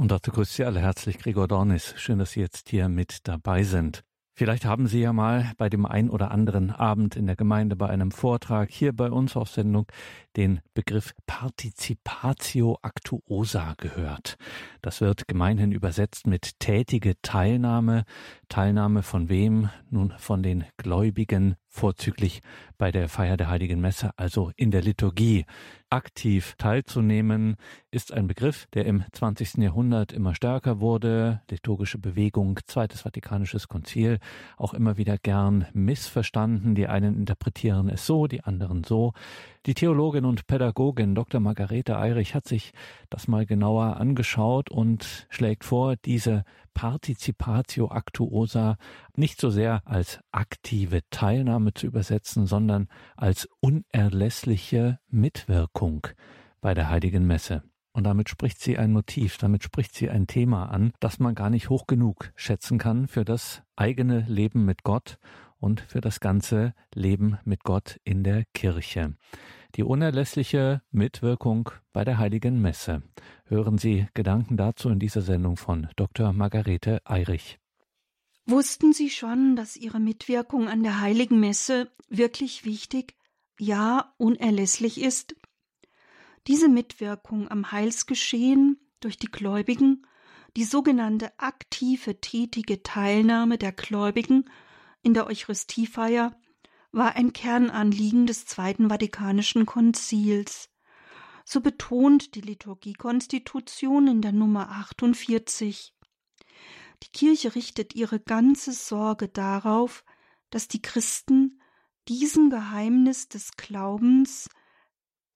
Und dazu grüßt Sie alle herzlich Gregor Dornis. Schön, dass Sie jetzt hier mit dabei sind. Vielleicht haben Sie ja mal bei dem ein oder anderen Abend in der Gemeinde bei einem Vortrag hier bei uns auf Sendung den Begriff Participatio Actuosa gehört. Das wird gemeinhin übersetzt mit tätige Teilnahme. Teilnahme von wem? Nun von den Gläubigen, vorzüglich bei der Feier der Heiligen Messe, also in der Liturgie. Aktiv teilzunehmen ist ein Begriff, der im 20. Jahrhundert immer stärker wurde. Liturgische Bewegung, Zweites Vatikanisches Konzil, auch immer wieder gern missverstanden. Die einen interpretieren es so, die anderen so. Die Theologin und Pädagogin Dr. Margarete Eirich hat sich das mal genauer angeschaut und schlägt vor, diese Participatio Actuosa nicht so sehr als aktive Teilnahme zu übersetzen, sondern als unerlässliche Mitwirkung bei der heiligen Messe. Und damit spricht sie ein Motiv, damit spricht sie ein Thema an, das man gar nicht hoch genug schätzen kann für das eigene Leben mit Gott und für das ganze Leben mit Gott in der Kirche. Die unerlässliche Mitwirkung bei der heiligen Messe. Hören Sie Gedanken dazu in dieser Sendung von Dr. Margarete Eirich. Wussten Sie schon, dass Ihre Mitwirkung an der heiligen Messe wirklich wichtig, ja unerlässlich ist? Diese Mitwirkung am Heilsgeschehen durch die Gläubigen, die sogenannte aktive tätige Teilnahme der Gläubigen in der Eucharistiefeier war ein Kernanliegen des Zweiten Vatikanischen Konzils. So betont die Liturgiekonstitution in der Nummer 48. Die Kirche richtet ihre ganze Sorge darauf, dass die Christen diesem Geheimnis des Glaubens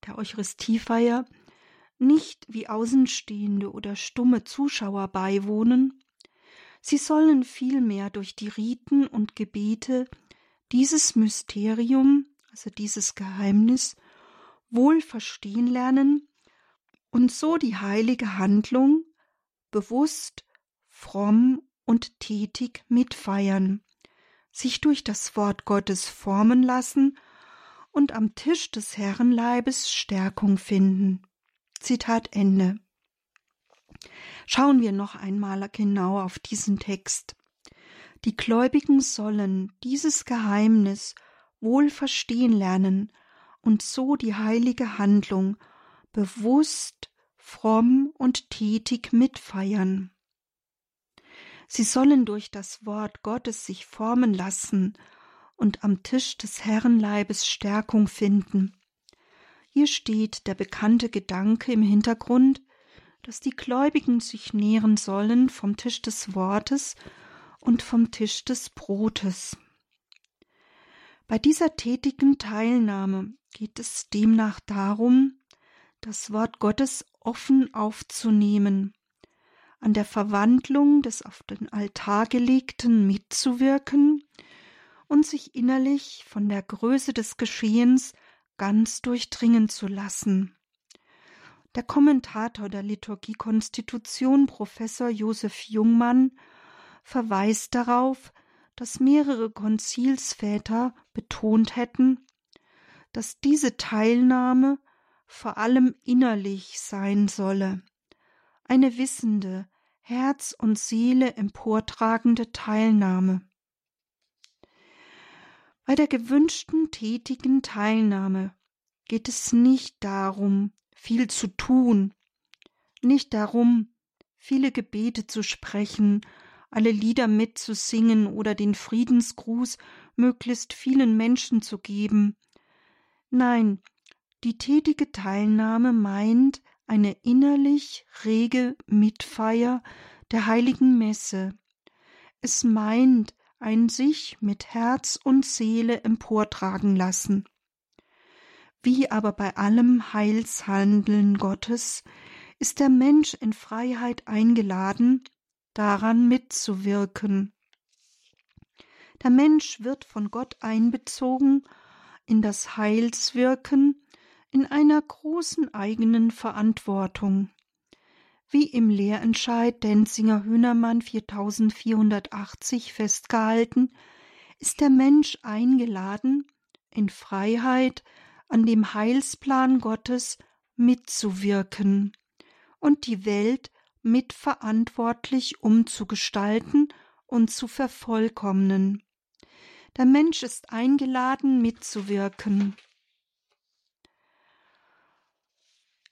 der Eucharistiefeier nicht wie Außenstehende oder stumme Zuschauer beiwohnen, Sie sollen vielmehr durch die Riten und Gebete dieses Mysterium, also dieses Geheimnis, wohl verstehen lernen und so die heilige Handlung bewusst, fromm und tätig mitfeiern, sich durch das Wort Gottes formen lassen und am Tisch des Herrenleibes Stärkung finden. Zitat Ende. Schauen wir noch einmal genau auf diesen Text. Die Gläubigen sollen dieses Geheimnis wohl verstehen lernen und so die heilige Handlung bewusst, fromm und tätig mitfeiern. Sie sollen durch das Wort Gottes sich formen lassen und am Tisch des Herrenleibes Stärkung finden. Hier steht der bekannte Gedanke im Hintergrund, dass die Gläubigen sich nähren sollen vom Tisch des Wortes und vom Tisch des Brotes. Bei dieser tätigen Teilnahme geht es demnach darum, das Wort Gottes offen aufzunehmen, an der Verwandlung des auf den Altar gelegten mitzuwirken und sich innerlich von der Größe des Geschehens ganz durchdringen zu lassen. Der Kommentator der Liturgiekonstitution, Professor Josef Jungmann, verweist darauf, dass mehrere Konzilsväter betont hätten, dass diese Teilnahme vor allem innerlich sein solle, eine wissende, Herz und Seele emportragende Teilnahme. Bei der gewünschten tätigen Teilnahme geht es nicht darum, viel zu tun, nicht darum, viele Gebete zu sprechen, alle Lieder mitzusingen oder den Friedensgruß möglichst vielen Menschen zu geben. Nein, die tätige Teilnahme meint eine innerlich rege Mitfeier der heiligen Messe. Es meint ein sich mit Herz und Seele emportragen lassen. Wie aber bei allem Heilshandeln Gottes ist der Mensch in Freiheit eingeladen, daran mitzuwirken. Der Mensch wird von Gott einbezogen in das Heilswirken in einer großen eigenen Verantwortung. Wie im Lehrentscheid Denzinger Hühnermann 4480 festgehalten, ist der Mensch eingeladen, in Freiheit an dem Heilsplan Gottes mitzuwirken und die Welt mitverantwortlich umzugestalten und zu vervollkommnen. Der Mensch ist eingeladen, mitzuwirken.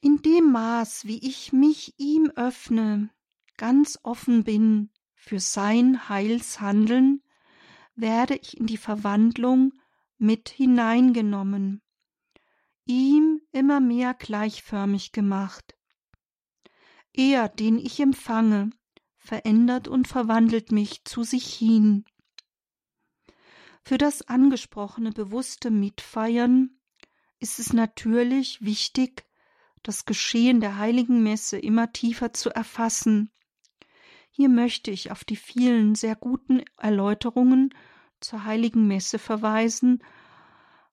In dem Maß, wie ich mich ihm öffne, ganz offen bin für sein Heilshandeln, werde ich in die Verwandlung mit hineingenommen, ihm immer mehr gleichförmig gemacht. Er, den ich empfange, verändert und verwandelt mich zu sich hin. Für das angesprochene bewusste Mitfeiern ist es natürlich wichtig, das Geschehen der heiligen Messe immer tiefer zu erfassen. Hier möchte ich auf die vielen sehr guten Erläuterungen zur heiligen Messe verweisen,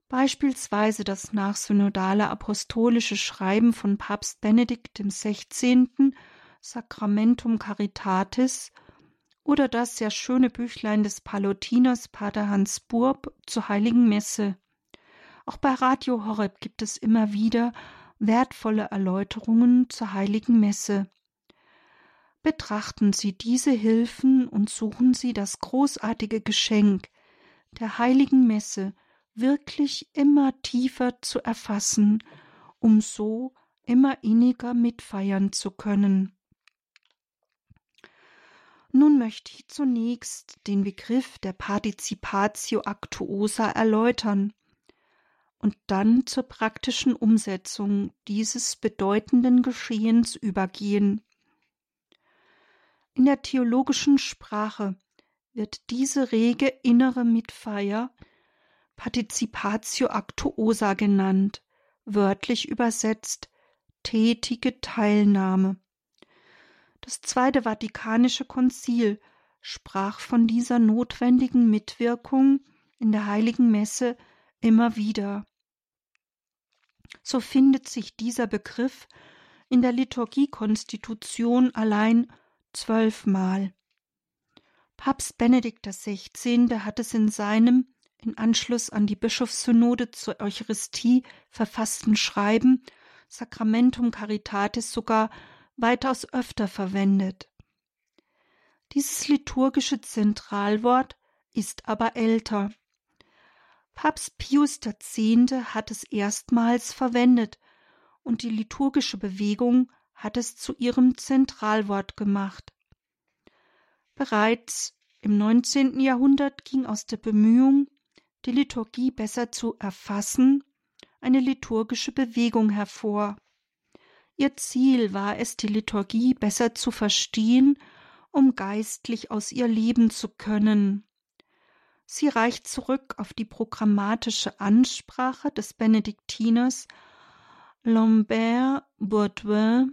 beispielsweise das nachsynodale apostolische Schreiben von Papst Benedikt XVI. Sacramentum Caritatis oder das sehr schöne Büchlein des Palutiners Pater Hans Burb zur heiligen Messe. Auch bei Radio Horeb gibt es immer wieder wertvolle Erläuterungen zur heiligen Messe. Betrachten Sie diese Hilfen und suchen Sie das großartige Geschenk der heiligen Messe wirklich immer tiefer zu erfassen, um so immer inniger mitfeiern zu können. Nun möchte ich zunächst den Begriff der Participatio Actuosa erläutern und dann zur praktischen Umsetzung dieses bedeutenden Geschehens übergehen. In der theologischen Sprache wird diese rege innere Mitfeier Participatio Actuosa genannt, wörtlich übersetzt tätige Teilnahme. Das Zweite Vatikanische Konzil sprach von dieser notwendigen Mitwirkung in der heiligen Messe immer wieder. So findet sich dieser Begriff in der Liturgiekonstitution allein zwölfmal. Papst Benedikt XVI. hat es in seinem in Anschluss an die Bischofssynode zur Eucharistie verfassten Schreiben Sacramentum Caritatis sogar weitaus öfter verwendet. Dieses liturgische Zentralwort ist aber älter. Papst Pius X. hat es erstmals verwendet und die liturgische Bewegung hat es zu ihrem Zentralwort gemacht. Bereits im 19. Jahrhundert ging aus der Bemühung, die Liturgie besser zu erfassen, eine liturgische Bewegung hervor. Ihr Ziel war es, die Liturgie besser zu verstehen, um geistlich aus ihr leben zu können. Sie reicht zurück auf die programmatische Ansprache des Benediktiners Lambert Bourdieu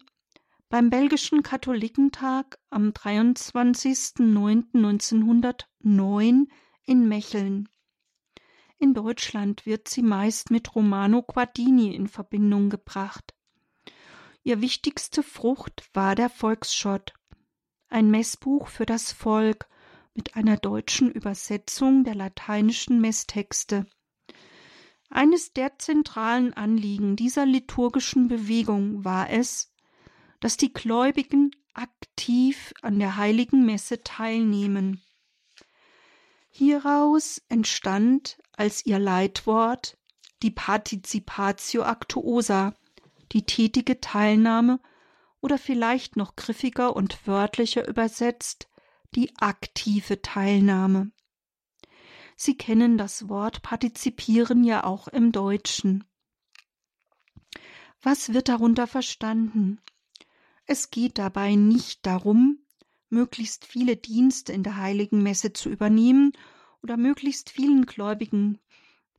beim belgischen Katholikentag am 23.09.1909 in Mecheln. In Deutschland wird sie meist mit Romano Guardini in Verbindung gebracht. Ihr wichtigste Frucht war der Volksschott, ein Messbuch für das Volk mit einer deutschen Übersetzung der lateinischen Messtexte. Eines der zentralen Anliegen dieser liturgischen Bewegung war es, dass die Gläubigen aktiv an der heiligen Messe teilnehmen. Hieraus entstand als ihr Leitwort die Participatio Actuosa, die tätige Teilnahme oder vielleicht noch griffiger und wörtlicher übersetzt die aktive Teilnahme. Sie kennen das Wort partizipieren ja auch im Deutschen. Was wird darunter verstanden? Es geht dabei nicht darum, möglichst viele Dienste in der heiligen Messe zu übernehmen oder möglichst vielen Gläubigen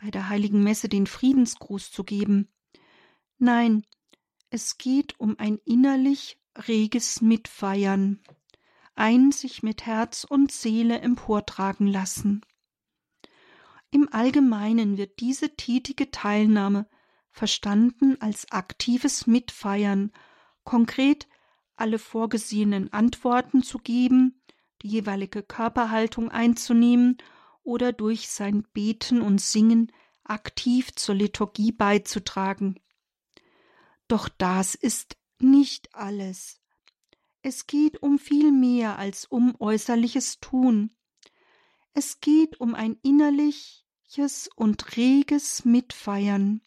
bei der heiligen Messe den Friedensgruß zu geben. Nein, es geht um ein innerlich reges Mitfeiern, ein sich mit Herz und Seele emportragen lassen. Im Allgemeinen wird diese tätige Teilnahme verstanden als aktives Mitfeiern, konkret alle vorgesehenen Antworten zu geben, die jeweilige Körperhaltung einzunehmen oder durch sein Beten und Singen aktiv zur Liturgie beizutragen. Doch das ist nicht alles. Es geht um viel mehr als um äußerliches Tun. Es geht um ein innerliches und reges Mitfeiern.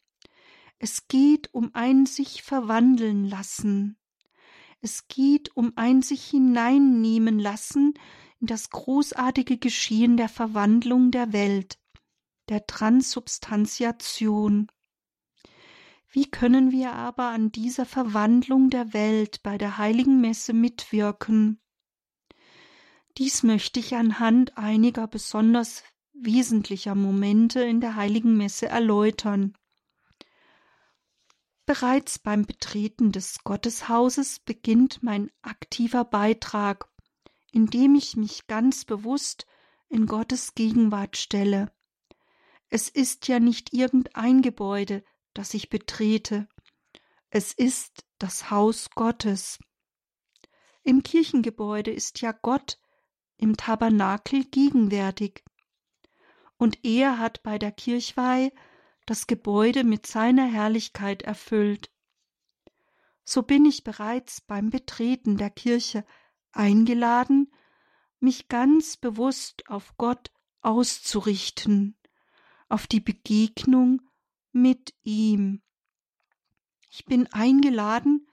Es geht um ein sich verwandeln lassen. Es geht um ein sich hineinnehmen lassen in das großartige Geschehen der Verwandlung der Welt, der Transubstantiation. Wie können wir aber an dieser Verwandlung der Welt bei der heiligen Messe mitwirken? Dies möchte ich anhand einiger besonders wesentlicher Momente in der heiligen Messe erläutern. Bereits beim Betreten des Gotteshauses beginnt mein aktiver Beitrag, indem ich mich ganz bewusst in Gottes Gegenwart stelle. Es ist ja nicht irgendein Gebäude, das ich betrete. Es ist das Haus Gottes. Im Kirchengebäude ist ja Gott im Tabernakel gegenwärtig. Und er hat bei der Kirchweih das Gebäude mit seiner Herrlichkeit erfüllt. So bin ich bereits beim Betreten der Kirche eingeladen, mich ganz bewusst auf Gott auszurichten, auf die Begegnung mit ihm. Ich bin eingeladen,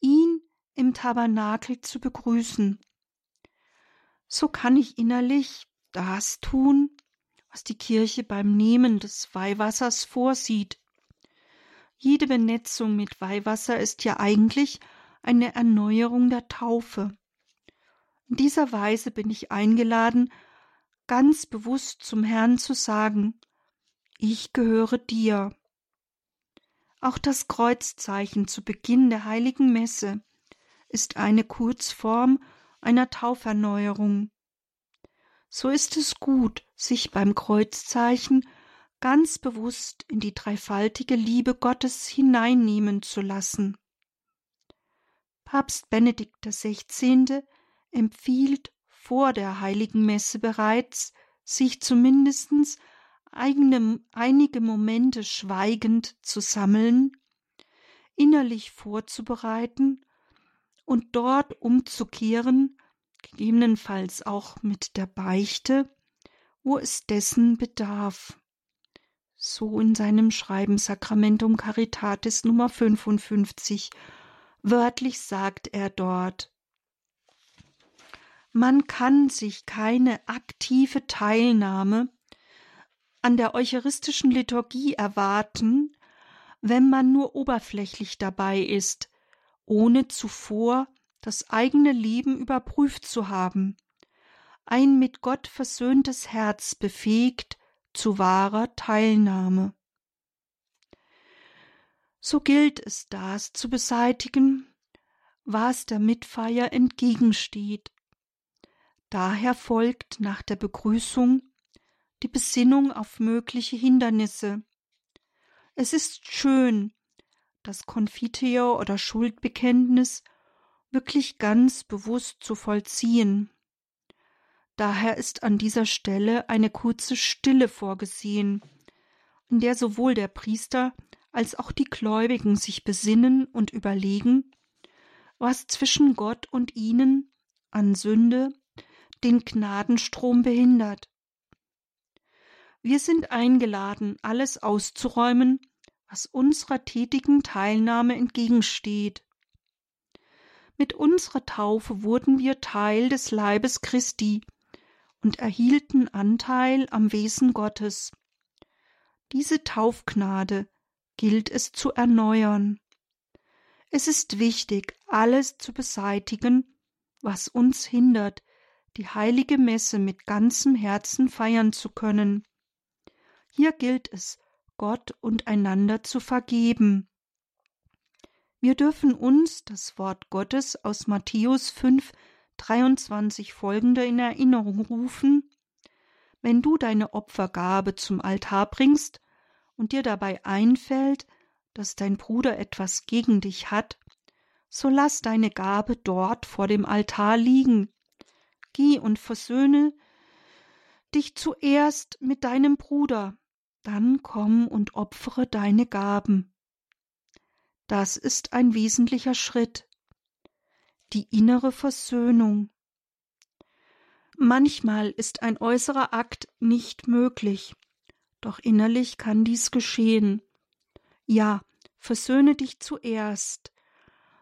ihn im Tabernakel zu begrüßen. So kann ich innerlich das tun, was die Kirche beim Nehmen des Weihwassers vorsieht. Jede Benetzung mit Weihwasser ist ja eigentlich eine Erneuerung der Taufe. In dieser Weise bin ich eingeladen, ganz bewusst zum Herrn zu sagen, ich gehöre dir. Auch das Kreuzzeichen zu Beginn der heiligen Messe ist eine Kurzform einer Tauferneuerung. So ist es gut, sich beim Kreuzzeichen ganz bewusst in die dreifaltige Liebe Gottes hineinnehmen zu lassen. Papst Benedikt XVI. Empfiehlt vor der heiligen Messe bereits, sich zumindest eigene, einige Momente schweigend zu sammeln, innerlich vorzubereiten und dort umzukehren, gegebenenfalls auch mit der Beichte, wo es dessen bedarf. So in seinem Schreiben Sacramentum Caritatis Nummer 55. Wörtlich sagt er dort, man kann sich keine aktive Teilnahme an der eucharistischen Liturgie erwarten, wenn man nur oberflächlich dabei ist, ohne zuvor das eigene Leben überprüft zu haben, ein mit Gott versöhntes Herz befähigt zu wahrer Teilnahme. So gilt es, das zu beseitigen, was der Mitfeier entgegensteht. Daher folgt nach der Begrüßung die Besinnung auf mögliche Hindernisse. Es ist schön, das Konfiteor oder Schuldbekenntnis wirklich ganz bewusst zu vollziehen. Daher ist an dieser Stelle eine kurze Stille vorgesehen, in der sowohl der Priester als auch die Gläubigen sich besinnen und überlegen, was zwischen Gott und ihnen an Sünde den Gnadenstrom behindert. Wir sind eingeladen, alles auszuräumen, was unserer tätigen Teilnahme entgegensteht. Mit unserer Taufe wurden wir Teil des Leibes Christi und erhielten Anteil am Wesen Gottes. Diese Taufgnade gilt es zu erneuern. Es ist wichtig, alles zu beseitigen, was uns hindert, die heilige Messe mit ganzem Herzen feiern zu können. Hier gilt es, Gott und einander zu vergeben. Wir dürfen uns das Wort Gottes aus Matthäus 5, 23 folgende in Erinnerung rufen. Wenn du deine Opfergabe zum Altar bringst und dir dabei einfällt, dass dein Bruder etwas gegen dich hat, so lass deine Gabe dort vor dem Altar liegen. Geh und versöhne dich zuerst mit deinem Bruder, dann komm und opfere deine Gaben. Das ist ein wesentlicher Schritt. die innere Versöhnung. Manchmal ist ein äußerer Akt nicht möglich, doch innerlich kann dies geschehen. Ja, versöhne dich zuerst,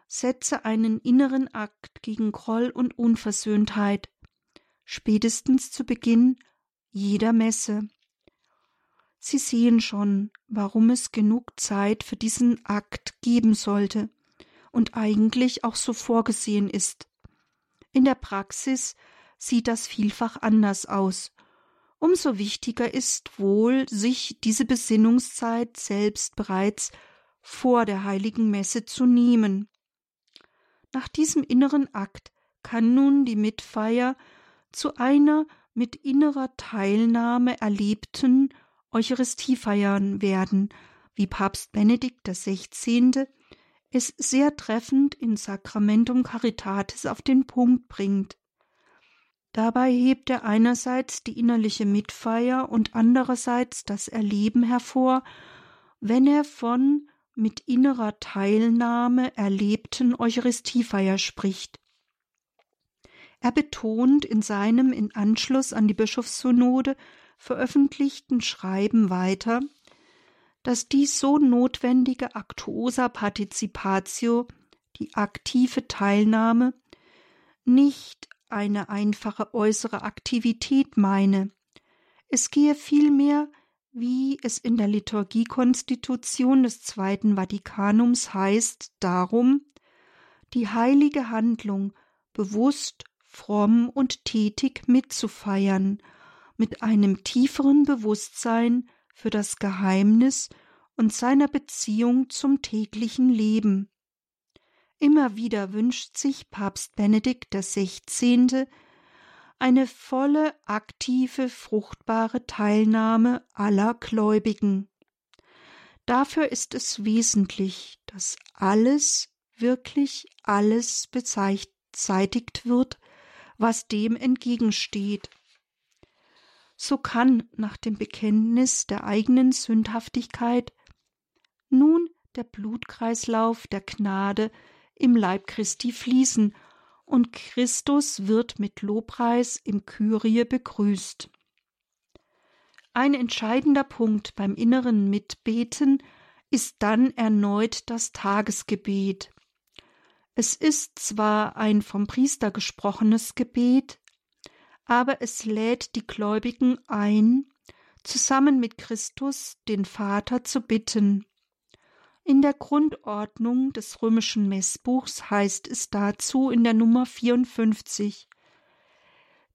setze einen inneren Akt gegen Groll und Unversöhntheit, spätestens zu Beginn jeder Messe. Sie sehen schon, warum es genug Zeit für diesen Akt geben sollte und eigentlich auch so vorgesehen ist. In der Praxis sieht das vielfach anders aus. Umso wichtiger ist wohl, sich diese Besinnungszeit selbst bereits vor der heiligen Messe zu nehmen. Nach diesem inneren Akt kann nun die Mitfeier zu einer mit innerer Teilnahme erlebten Eucharistiefeiern werden, wie Papst Benedikt XVI. es sehr treffend in Sacramentum Caritatis auf den Punkt bringt. Dabei hebt er einerseits die innerliche Mitfeier und andererseits das Erleben hervor, wenn er von mit innerer Teilnahme erlebten Eucharistiefeier spricht. Er betont in seinem in Anschluss an die Bischofssynode veröffentlichten Schreiben weiter, dass die so notwendige Actuosa Participatio, die aktive Teilnahme, nicht eine einfache äußere Aktivität meine. Es gehe vielmehr, wie es in der Liturgiekonstitution des Zweiten Vatikanums heißt, darum, die heilige Handlung bewusst, fromm und tätig mitzufeiern, mit einem tieferen Bewusstsein für das Geheimnis und seiner Beziehung zum täglichen Leben. Immer wieder wünscht sich Papst Benedikt XVI. eine volle, aktive, fruchtbare Teilnahme aller Gläubigen. Dafür ist es wesentlich, dass alles, wirklich alles bezeitigt wird, was dem entgegensteht. So kann nach dem Bekenntnis der eigenen Sündhaftigkeit nun der Blutkreislauf der Gnade im Leib Christi fließen, und Christus wird mit Lobpreis im Kyrie begrüßt. Ein entscheidender Punkt beim inneren Mitbeten ist dann erneut das Tagesgebet. Es ist zwar ein vom Priester gesprochenes Gebet, aber es lädt die Gläubigen ein, zusammen mit Christus den Vater zu bitten. In der Grundordnung des römischen Messbuchs heißt es dazu in der Nummer 54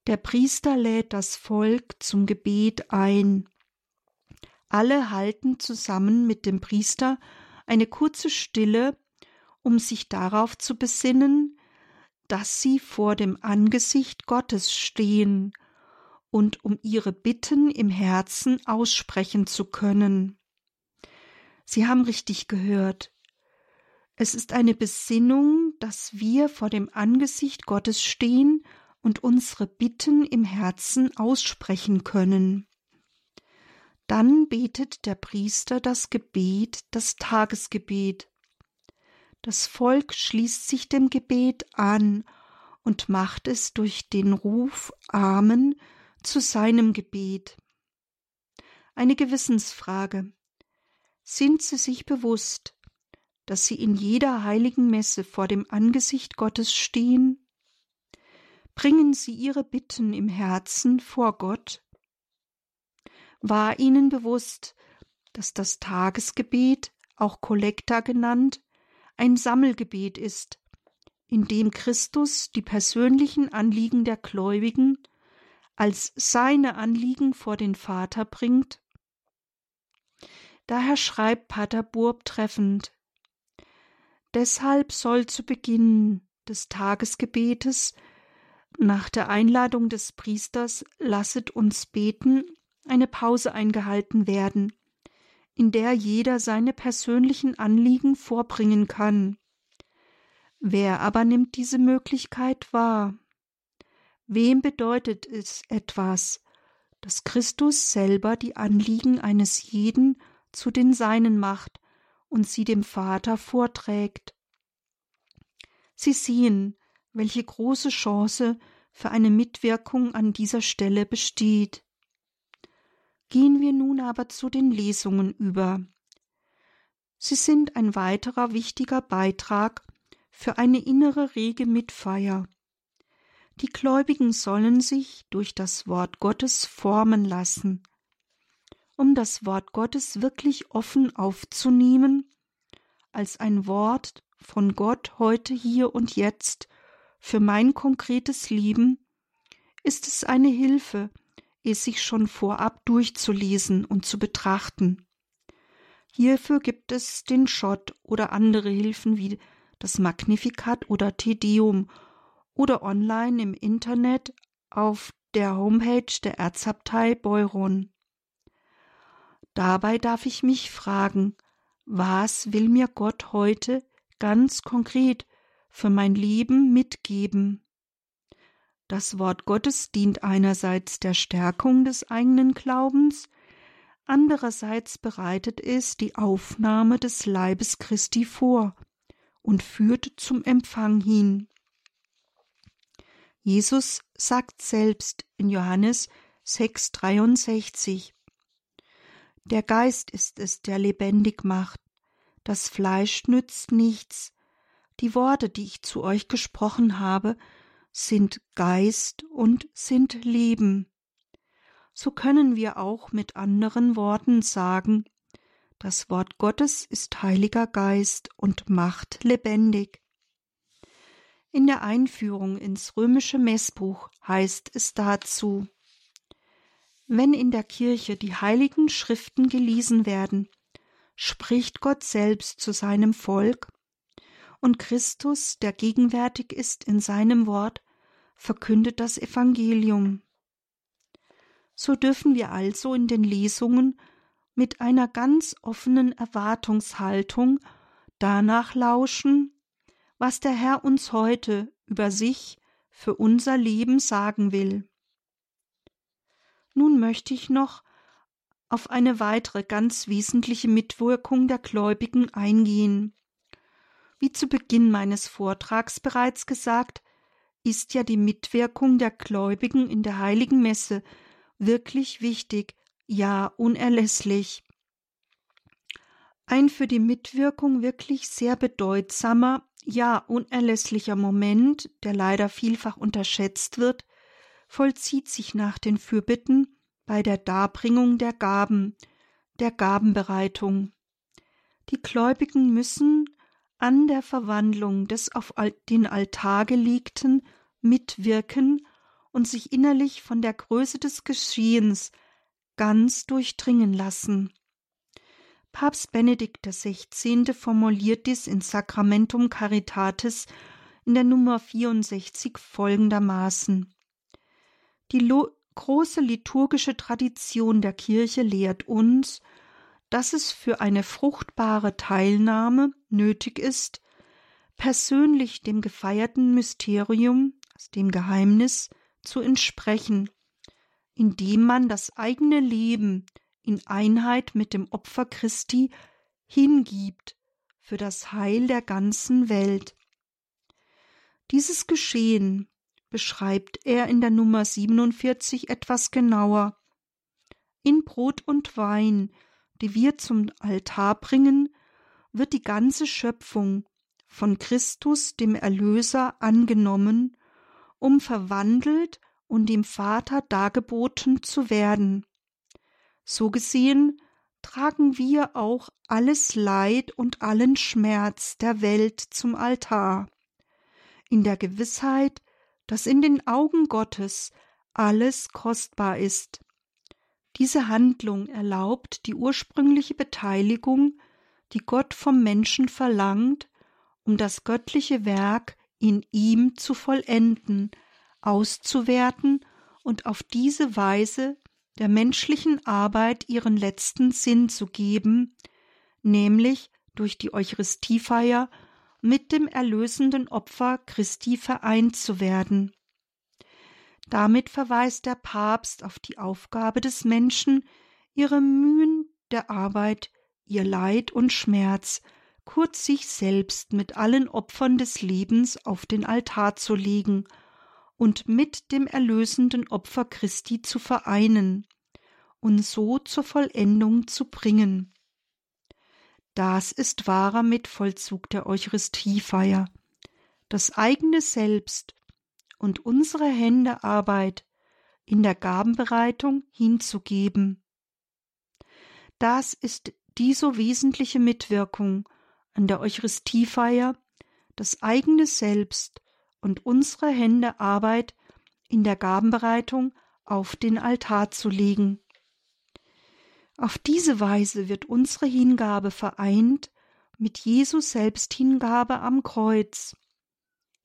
Der Priester lädt das Volk zum Gebet ein. Alle halten zusammen mit dem Priester eine kurze Stille, um sich darauf zu besinnen, dass sie vor dem Angesicht Gottes stehen und um ihre Bitten im Herzen aussprechen zu können. Sie haben richtig gehört. Es ist eine Besinnung, dass wir vor dem Angesicht Gottes stehen und unsere Bitten im Herzen aussprechen können. Dann betet der Priester das Gebet, das Tagesgebet. Das Volk schließt sich dem Gebet an und macht es durch den Ruf Amen zu seinem Gebet. Eine Gewissensfrage. Sind Sie sich bewusst, dass Sie in jeder heiligen Messe vor dem Angesicht Gottes stehen? Bringen Sie Ihre Bitten im Herzen vor Gott? War Ihnen bewusst, dass das Tagesgebet, auch Kollekta genannt, ein Sammelgebet ist, in dem Christus die persönlichen Anliegen der Gläubigen als seine Anliegen vor den Vater bringt? Daher schreibt Pater Burb treffend Deshalb soll zu Beginn des Tagesgebetes nach der Einladung des Priesters Lasset uns beten eine Pause eingehalten werden, in der jeder seine persönlichen Anliegen vorbringen kann. Wer aber nimmt diese Möglichkeit wahr? Wem bedeutet es etwas, dass Christus selber die Anliegen eines jeden zu den Seinen macht und sie dem Vater vorträgt. Sie sehen, welche große Chance für eine Mitwirkung an dieser Stelle besteht. Gehen wir nun aber zu den Lesungen über. Sie sind ein weiterer wichtiger Beitrag für eine innere rege Mitfeier. Die Gläubigen sollen sich durch das Wort Gottes formen lassen. Um das Wort Gottes wirklich offen aufzunehmen, als ein Wort von Gott heute, hier und jetzt für mein konkretes Leben, ist es eine Hilfe, es sich schon vorab durchzulesen und zu betrachten. Hierfür gibt es den Schott oder andere Hilfen wie das Magnificat oder Tedeum oder online im Internet auf der Homepage der Erzabtei Beuron. Dabei darf ich mich fragen, was will mir Gott heute ganz konkret für mein Leben mitgeben? Das Wort Gottes dient einerseits der Stärkung des eigenen Glaubens, andererseits bereitet es die Aufnahme des Leibes Christi vor und führt zum Empfang hin. Jesus sagt selbst in Johannes 6,63 Der Geist ist es, der lebendig macht, das Fleisch nützt nichts. Die Worte, die ich zu euch gesprochen habe, sind Geist und sind Leben. So können wir auch mit anderen Worten sagen, das Wort Gottes ist Heiliger Geist und macht lebendig. In der Einführung ins römische Messbuch heißt es dazu Wenn in der Kirche die heiligen Schriften gelesen werden, spricht Gott selbst zu seinem Volk, und Christus, der gegenwärtig ist in seinem Wort, verkündet das Evangelium. So dürfen wir also in den Lesungen mit einer ganz offenen Erwartungshaltung danach lauschen, was der Herr uns heute über sich für unser Leben sagen will. Nun möchte ich noch auf eine weitere ganz wesentliche Mitwirkung der Gläubigen eingehen. Wie zu Beginn meines Vortrags bereits gesagt, ist ja die Mitwirkung der Gläubigen in der heiligen Messe wirklich wichtig, ja unerlässlich. Ein für die Mitwirkung wirklich sehr bedeutsamer, ja unerlässlicher Moment, der leider vielfach unterschätzt wird, vollzieht sich nach den Fürbitten bei der Darbringung der Gaben, der Gabenbereitung. Die Gläubigen müssen an der Verwandlung des auf den Altar gelegten mitwirken und sich innerlich von der Größe des Geschehens ganz durchdringen lassen. Papst Benedikt XVI. formuliert dies in Sacramentum Caritatis in der Nummer 64 folgendermaßen. Die große liturgische Tradition der Kirche lehrt uns, dass es für eine fruchtbare Teilnahme nötig ist, persönlich dem gefeierten Mysterium, dem Geheimnis, zu entsprechen, indem man das eigene Leben in Einheit mit dem Opfer Christi hingibt für das Heil der ganzen Welt. Dieses Geschehen beschreibt er in der Nummer 47 etwas genauer. In Brot und Wein die wir zum Altar bringen, wird die ganze Schöpfung von Christus, dem Erlöser, angenommen, um verwandelt und dem Vater dargeboten zu werden. So gesehen tragen wir auch alles Leid und allen Schmerz der Welt zum Altar, in der Gewissheit, dass in den Augen Gottes alles kostbar ist, diese Handlung erlaubt die ursprüngliche Beteiligung, die Gott vom Menschen verlangt, um das göttliche Werk in ihm zu vollenden, auszuwerten und auf diese Weise der menschlichen Arbeit ihren letzten Sinn zu geben, nämlich durch die Eucharistiefeier mit dem erlösenden Opfer Christi vereint zu werden. Damit verweist der Papst auf die Aufgabe des Menschen, ihre Mühen der Arbeit, ihr Leid und Schmerz kurz sich selbst mit allen Opfern des Lebens auf den Altar zu legen und mit dem erlösenden Opfer Christi zu vereinen und so zur Vollendung zu bringen. Das ist wahrer Mitvollzug der Eucharistiefeier, das eigene Selbst und unsere Hände Arbeit in der Gabenbereitung hinzugeben. Das ist die so wesentliche Mitwirkung an der Eucharistiefeier, das eigene Selbst und unsere Hände Arbeit in der Gabenbereitung auf den Altar zu legen. Auf diese Weise wird unsere Hingabe vereint mit Jesu Selbsthingabe am Kreuz.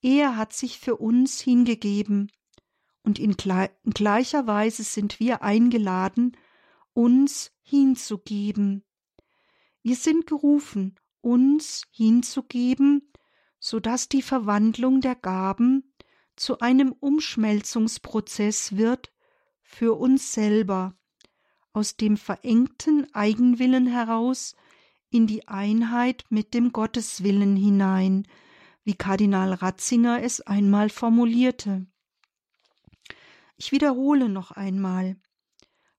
Er hat sich für uns hingegeben, und in, gleicher Weise sind wir eingeladen, uns hinzugeben. Wir sind gerufen, uns hinzugeben, so dass die Verwandlung der Gaben zu einem Umschmelzungsprozess wird für uns selber, aus dem verengten Eigenwillen heraus in die Einheit mit dem Gotteswillen hinein, wie Kardinal Ratzinger es einmal formulierte. Ich wiederhole noch einmal.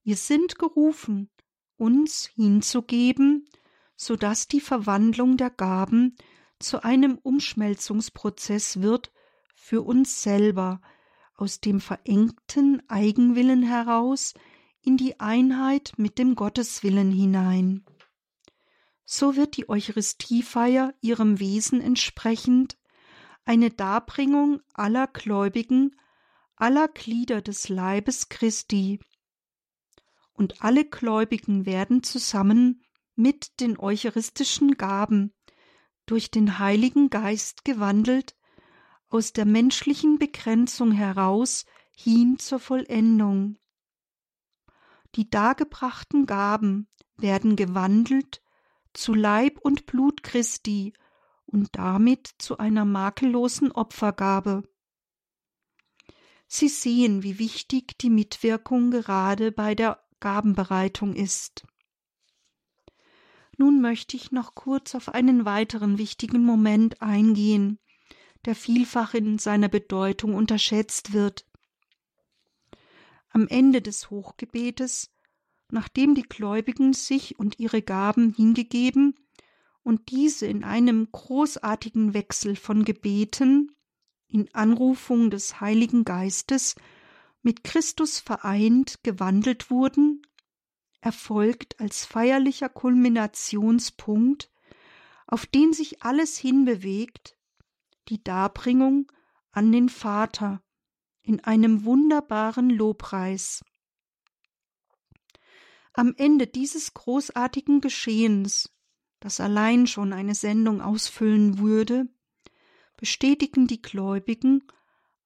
Wir sind gerufen, uns hinzugeben, so dass die Verwandlung der Gaben zu einem Umschmelzungsprozess wird für uns selber, aus dem verengten Eigenwillen heraus in die Einheit mit dem Gotteswillen hinein. So wird die Eucharistiefeier ihrem Wesen entsprechend eine Darbringung aller Gläubigen, aller Glieder des Leibes Christi. Und alle Gläubigen werden zusammen mit den eucharistischen Gaben durch den Heiligen Geist gewandelt, aus der menschlichen Begrenzung heraus hin zur Vollendung. Die dargebrachten Gaben werden gewandelt zu Leib und Blut Christi und damit zu einer makellosen Opfergabe. Sie sehen, wie wichtig die Mitwirkung gerade bei der Gabenbereitung ist. Nun möchte ich noch kurz auf einen weiteren wichtigen Moment eingehen, der vielfach in seiner Bedeutung unterschätzt wird. Am Ende des Hochgebetes, nachdem die Gläubigen sich und ihre Gaben hingegeben und diese in einem großartigen Wechsel von Gebeten, in Anrufung des Heiligen Geistes, mit Christus vereint gewandelt wurden, erfolgt als feierlicher Kulminationspunkt, auf den sich alles hinbewegt, die Darbringung an den Vater, in einem wunderbaren Lobpreis. Am Ende dieses großartigen Geschehens, das allein schon eine Sendung ausfüllen würde, bestätigen die Gläubigen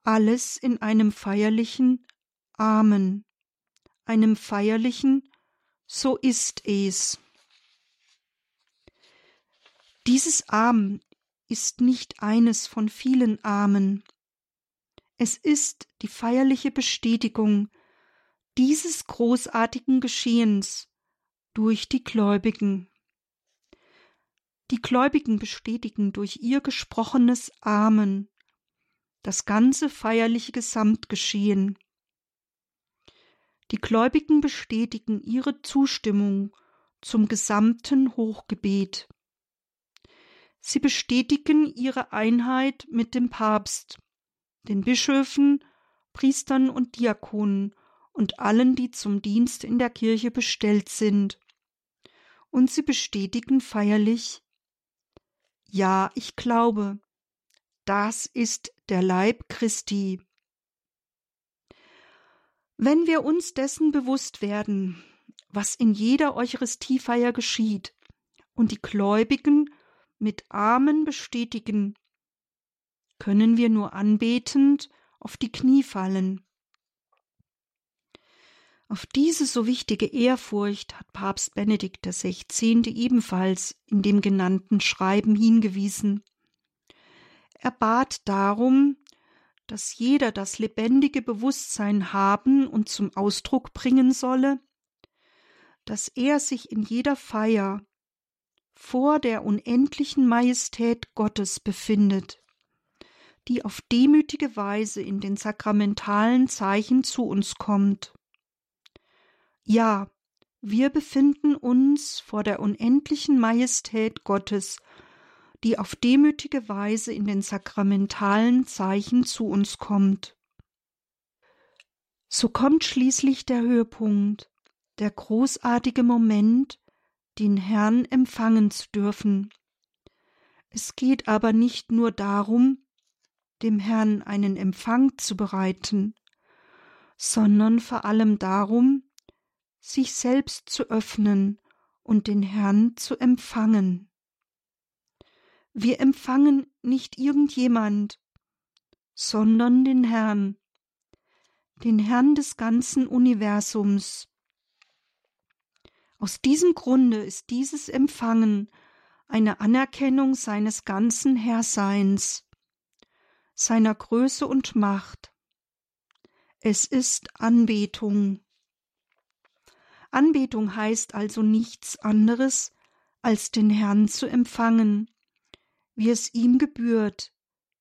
alles in einem feierlichen Amen, einem feierlichen So ist es. Dieses Amen ist nicht eines von vielen Amen, es ist die feierliche Bestätigung dieses großartigen Geschehens durch die Gläubigen. Die Gläubigen bestätigen durch ihr gesprochenes Amen das ganze feierliche Gesamtgeschehen. Die Gläubigen bestätigen ihre Zustimmung zum gesamten Hochgebet. Sie bestätigen ihre Einheit mit dem Papst den Bischöfen, Priestern und Diakonen und allen, die zum Dienst in der Kirche bestellt sind. Und sie bestätigen feierlich Ja, ich glaube, das ist der Leib Christi. Wenn wir uns dessen bewusst werden, was in jeder Eucharistiefeier geschieht, und die Gläubigen mit Amen bestätigen, können wir nur anbetend auf die Knie fallen. Auf diese so wichtige Ehrfurcht hat Papst Benedikt XVI. ebenfalls in dem genannten Schreiben hingewiesen. Er bat darum, dass jeder das lebendige Bewusstsein haben und zum Ausdruck bringen solle, dass er sich in jeder Feier vor der unendlichen Majestät Gottes befindet, die auf demütige Weise in den sakramentalen Zeichen zu uns kommt. Ja, wir befinden uns vor der unendlichen Majestät Gottes, die auf demütige Weise in den sakramentalen Zeichen zu uns kommt. So kommt schließlich der Höhepunkt, der großartige Moment, den Herrn empfangen zu dürfen. Es geht aber nicht nur darum, dem Herrn einen Empfang zu bereiten, sondern vor allem darum, sich selbst zu öffnen und den Herrn zu empfangen. Wir empfangen nicht irgendjemand, sondern den Herrn, den Herrn des ganzen Universums. Aus diesem Grunde ist dieses Empfangen eine Anerkennung seines ganzen Herrseins, seiner Größe und Macht. Es ist Anbetung. Anbetung heißt also nichts anderes, als den Herrn zu empfangen, wie es ihm gebührt,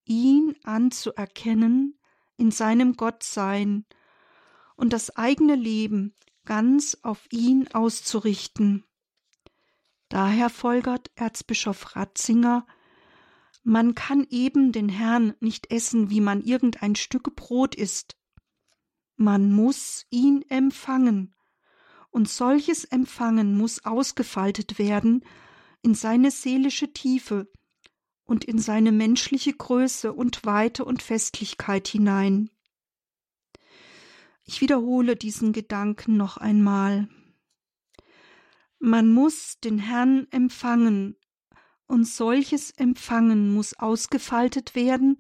ihn anzuerkennen in seinem Gottsein und das eigene Leben ganz auf ihn auszurichten. Daher folgert Erzbischof Ratzinger, man kann eben den Herrn nicht essen, wie man irgendein Stück Brot isst. Man muss ihn empfangen, und solches Empfangen muss ausgefaltet werden in seine seelische Tiefe und in seine menschliche Größe und Weite und Festlichkeit hinein. Ich wiederhole diesen Gedanken noch einmal. Man muss den Herrn empfangen, und solches Empfangen muss ausgefaltet werden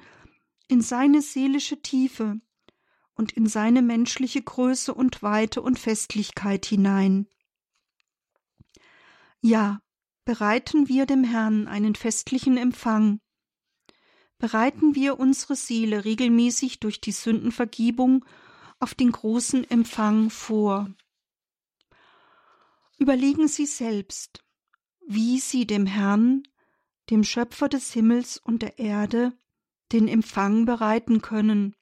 in seine seelische Tiefe und in seine menschliche Größe und Weite und Festlichkeit hinein. Ja, bereiten wir dem Herrn einen festlichen Empfang. Bereiten wir unsere Seele regelmäßig durch die Sündenvergebung auf den großen Empfang vor. Überlegen Sie selbst, wie Sie dem Herrn, dem Schöpfer des Himmels und der Erde, den Empfang bereiten können,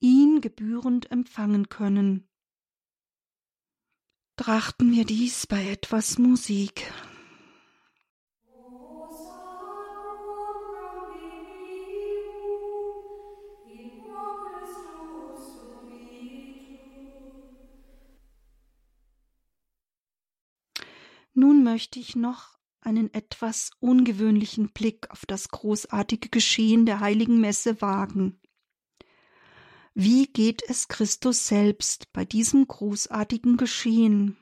ihn gebührend empfangen können. Trachten wir dies bei etwas Musik. Nun möchte ich noch einen etwas ungewöhnlichen Blick auf das großartige Geschehen der heiligen Messe wagen. Wie geht es Christus selbst bei diesem großartigen Geschehen?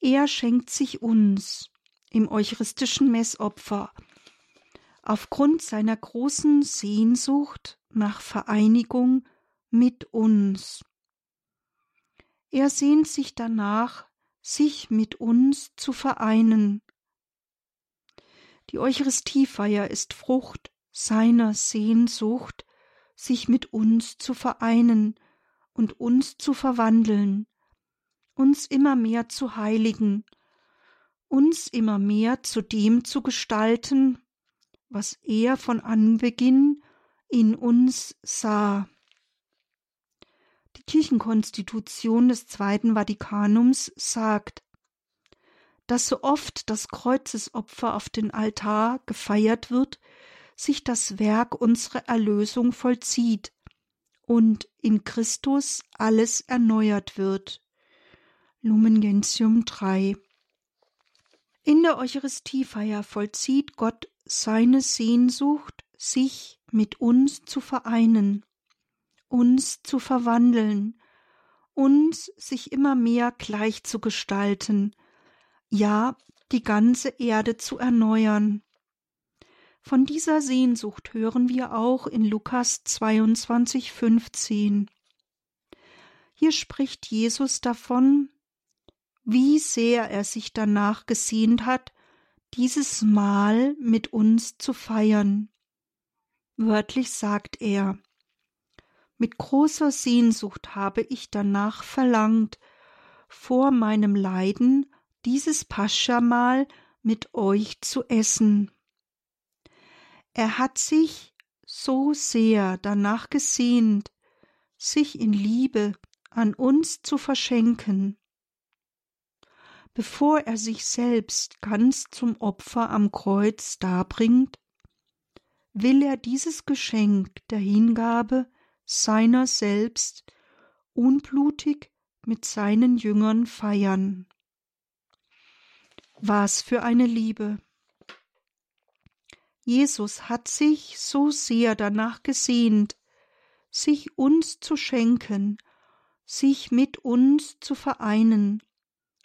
Er schenkt sich uns im eucharistischen Messopfer aufgrund seiner großen Sehnsucht nach Vereinigung mit uns. Er sehnt sich danach, sich mit uns zu vereinen. Die Eucharistiefeier ist Frucht seiner Sehnsucht, sich mit uns zu vereinen und uns zu verwandeln, uns immer mehr zu heiligen, uns immer mehr zu dem zu gestalten, was er von Anbeginn in uns sah. Die Kirchenkonstitution des Zweiten Vatikanums sagt, dass so oft das Kreuzesopfer auf den Altar gefeiert wird, sich das Werk unserer Erlösung vollzieht und in Christus alles erneuert wird. Lumen Gentium 3 In der Eucharistiefeier vollzieht Gott seine Sehnsucht, sich mit uns zu vereinen uns zu verwandeln, uns sich immer mehr gleich zu gestalten, ja die ganze Erde zu erneuern. Von dieser Sehnsucht hören wir auch in Lukas 22, 15. Hier spricht Jesus davon, wie sehr er sich danach gesehnt hat, dieses Mahl mit uns zu feiern. Wörtlich sagt er, mit großer Sehnsucht habe ich danach verlangt, vor meinem Leiden dieses Paschamal mit euch zu essen. Er hat sich so sehr danach gesehnt, sich in Liebe an uns zu verschenken. Bevor er sich selbst ganz zum Opfer am Kreuz darbringt, will er dieses Geschenk der Hingabe seiner selbst unblutig mit seinen Jüngern feiern. Was für eine Liebe! Jesus hat sich so sehr danach gesehnt, sich uns zu schenken, sich mit uns zu vereinen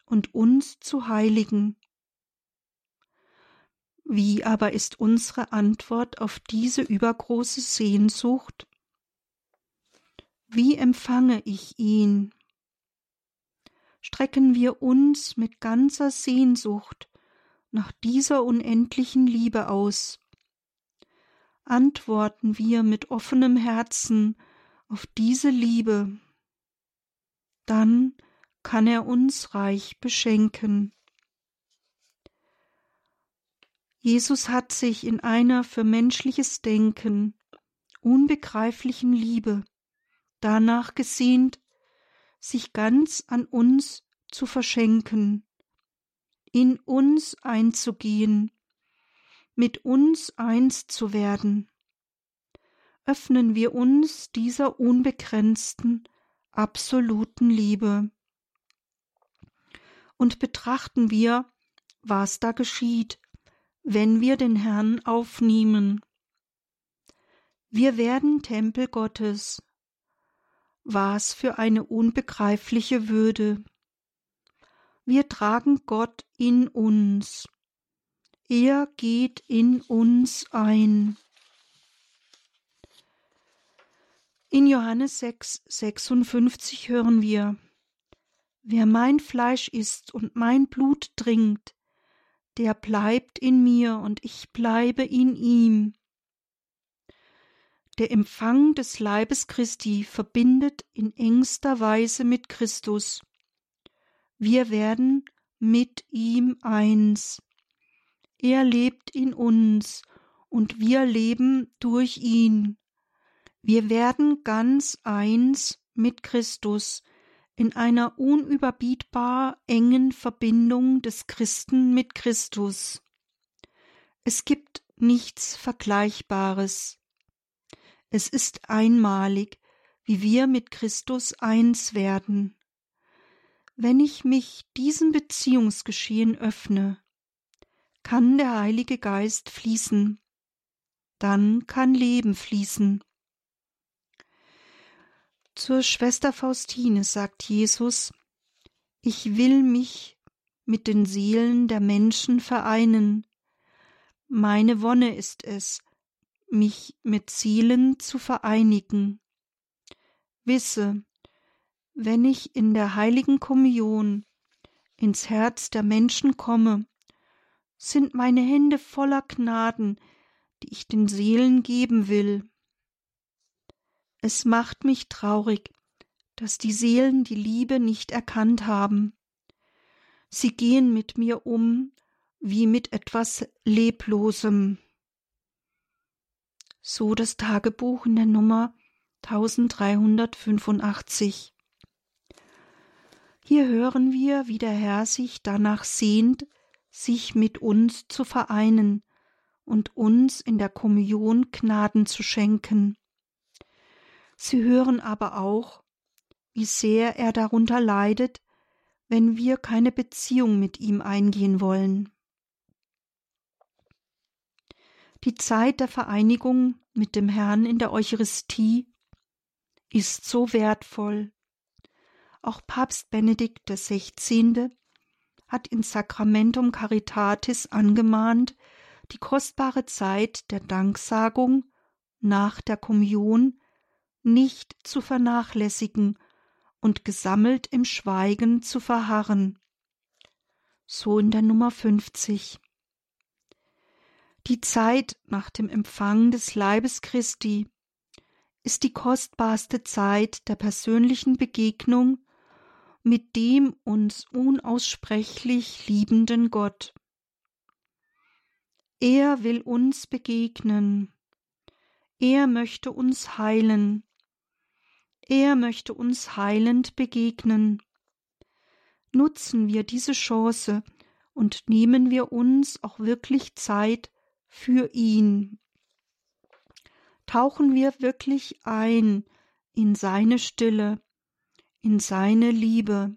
und uns zu heiligen. Wie aber ist unsere Antwort auf diese übergroße Sehnsucht? Wie empfange ich ihn? Strecken wir uns mit ganzer Sehnsucht nach dieser unendlichen Liebe aus antworten wir mit offenem Herzen auf diese Liebe, dann kann er uns reich beschenken. Jesus hat sich in einer für menschliches Denken unbegreiflichen Liebe danach gesehnt, sich ganz an uns zu verschenken, in uns einzugehen mit uns eins zu werden. Öffnen wir uns dieser unbegrenzten, absoluten Liebe. Und betrachten wir, was da geschieht, wenn wir den Herrn aufnehmen. Wir werden Tempel Gottes. Was für eine unbegreifliche Würde. Wir tragen Gott in uns. Er geht in uns ein. In Johannes 6, 56 hören wir, Wer mein Fleisch isst und mein Blut trinkt, der bleibt in mir und ich bleibe in ihm. Der Empfang des Leibes Christi verbindet in engster Weise mit Christus. Wir werden mit ihm eins. Er lebt in uns und wir leben durch ihn. Wir werden ganz eins mit Christus in einer unüberbietbar engen Verbindung des Christen mit Christus. Es gibt nichts Vergleichbares. Es ist einmalig, wie wir mit Christus eins werden. Wenn ich mich diesem Beziehungsgeschehen öffne, kann der Heilige Geist fließen, dann kann Leben fließen. Zur Schwester Faustine sagt Jesus, ich will mich mit den Seelen der Menschen vereinen. Meine Wonne ist es, mich mit Seelen zu vereinigen. Wisse, wenn ich in der heiligen Kommunion ins Herz der Menschen komme sind meine Hände voller Gnaden, die ich den Seelen geben will. Es macht mich traurig, dass die Seelen die Liebe nicht erkannt haben. Sie gehen mit mir um wie mit etwas Leblosem. So das Tagebuch in der Nummer 1385. Hier hören wir, wie der Herr sich danach sehnt, sich mit uns zu vereinen und uns in der Kommunion Gnaden zu schenken. Sie hören aber auch, wie sehr er darunter leidet, wenn wir keine Beziehung mit ihm eingehen wollen. Die Zeit der Vereinigung mit dem Herrn in der Eucharistie ist so wertvoll. Auch Papst Benedikt XVI hat in Sacramentum Caritatis angemahnt, die kostbare Zeit der Danksagung nach der Kommunion nicht zu vernachlässigen und gesammelt im Schweigen zu verharren. So in der Nummer 50. Die Zeit nach dem Empfang des Leibes Christi ist die kostbarste Zeit der persönlichen Begegnung mit dem uns unaussprechlich liebenden Gott. Er will uns begegnen. Er möchte uns heilen. Er möchte uns heilend begegnen. Nutzen wir diese Chance und nehmen wir uns auch wirklich Zeit für ihn. Tauchen wir wirklich ein in seine Stille, in seine Liebe.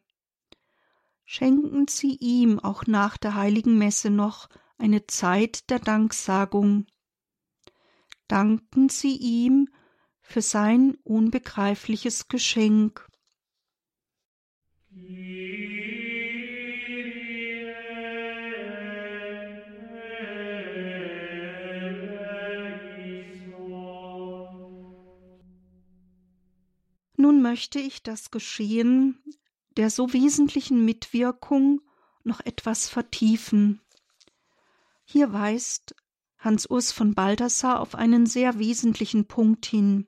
Schenken Sie ihm auch nach der heiligen Messe noch eine Zeit der Danksagung. Danken Sie ihm für sein unbegreifliches Geschenk. Möchte ich das Geschehen der so wesentlichen Mitwirkung noch etwas vertiefen. Hier weist Hans Urs von Balthasar auf einen sehr wesentlichen Punkt hin.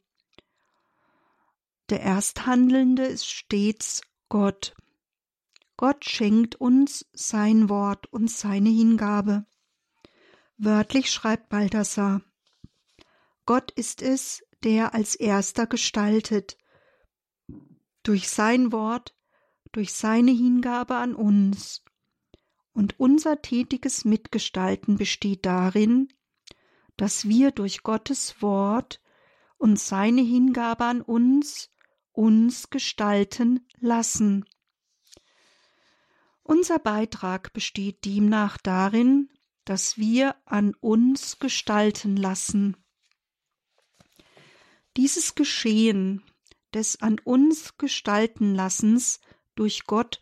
Der Ersthandelnde ist stets Gott. Gott schenkt uns sein Wort und seine Hingabe. Wörtlich schreibt Balthasar Gott ist es, der als erster gestaltet, durch sein Wort, durch seine Hingabe an uns. Und unser tätiges Mitgestalten besteht darin, dass wir durch Gottes Wort und seine Hingabe an uns uns gestalten lassen. Unser Beitrag besteht demnach darin, dass wir an uns gestalten lassen. Dieses Geschehen des an uns gestalten Lassens durch Gott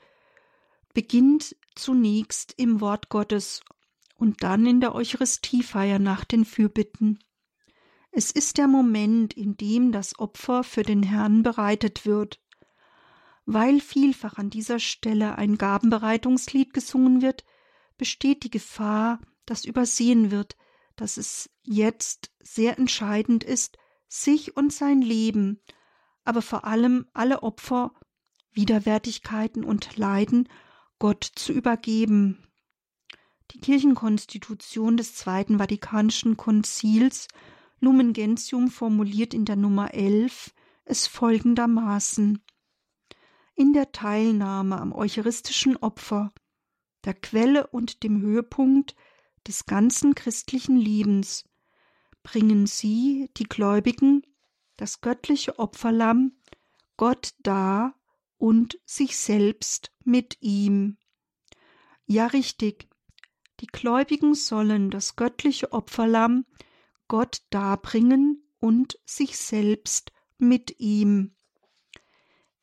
beginnt zunächst im Wort Gottes und dann in der Eucharistiefeier nach den Fürbitten. Es ist der Moment, in dem das Opfer für den Herrn bereitet wird. Weil vielfach an dieser Stelle ein Gabenbereitungslied gesungen wird, besteht die Gefahr, dass übersehen wird, dass es jetzt sehr entscheidend ist, sich und sein Leben, aber vor allem alle Opfer, Widerwärtigkeiten und Leiden Gott zu übergeben. Die Kirchenkonstitution des Zweiten Vatikanischen Konzils Lumen Gentium formuliert in der Nummer 11 es folgendermaßen In der Teilnahme am eucharistischen Opfer, der Quelle und dem Höhepunkt des ganzen christlichen Lebens, bringen sie, die Gläubigen, das göttliche Opferlamm, Gott dar und sich selbst mit ihm. Ja, richtig, die Gläubigen sollen das göttliche Opferlamm Gott darbringen und sich selbst mit ihm.